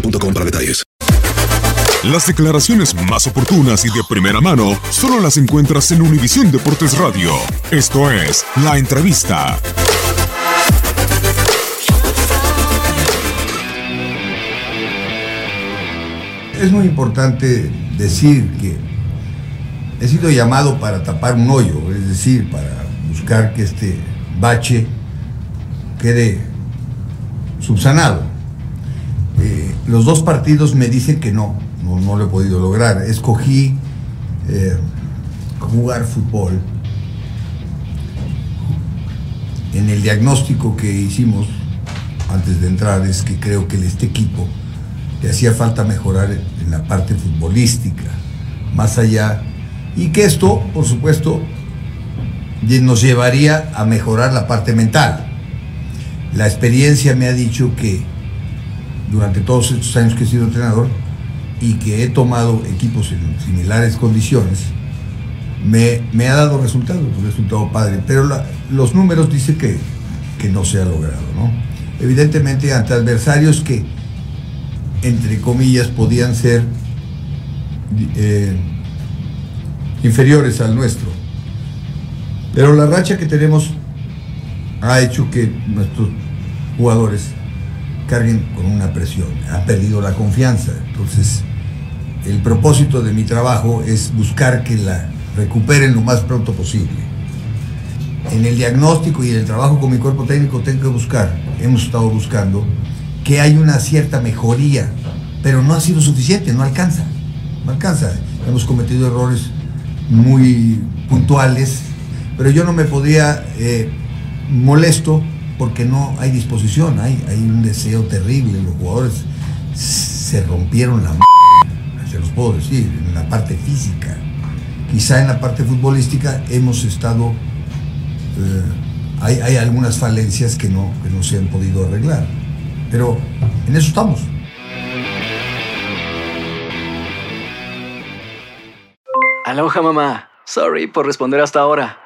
boostmobile.com para detalles. Las declaraciones más oportunas y de primera mano solo las encuentras en Univisión Deportes Radio. Esto es La Entrevista. Es muy importante decir que he sido llamado para tapar un hoyo, es decir, para buscar que este bache quede subsanado. Eh, los dos partidos me dicen que no, no, no lo he podido lograr. Escogí eh, jugar fútbol. En el diagnóstico que hicimos antes de entrar es que creo que este equipo le hacía falta mejorar en la parte futbolística, más allá, y que esto, por supuesto, nos llevaría a mejorar la parte mental. La experiencia me ha dicho que durante todos estos años que he sido entrenador y que he tomado equipos en similares condiciones, me, ha dado resultados, un resultado padre, pero los números dicen que, que no se ha logrado, ¿no? Evidentemente ante adversarios que, entre comillas, podían ser eh, inferiores al nuestro. Pero la racha que tenemos ha hecho que nuestros jugadores carguen con una presión, han perdido la confianza. Entonces, el propósito de mi trabajo es buscar que la recuperen lo más pronto posible. En el diagnóstico y en el trabajo con mi cuerpo técnico tengo que buscar, hemos estado buscando, que hay una cierta mejoría, pero no ha sido suficiente, no alcanza, no alcanza. Hemos cometido errores muy puntuales, pero yo no me podría eh, molesto porque no hay disposición, hay, un deseo terrible, los jugadores se rompieron la m se los puedo decir, en la parte física. Quizá en la parte futbolística hemos estado, eh, hay, algunas falencias que no, que no se han podido arreglar, pero en eso estamos. Aloha mamá. Sorry por responder hasta ahora.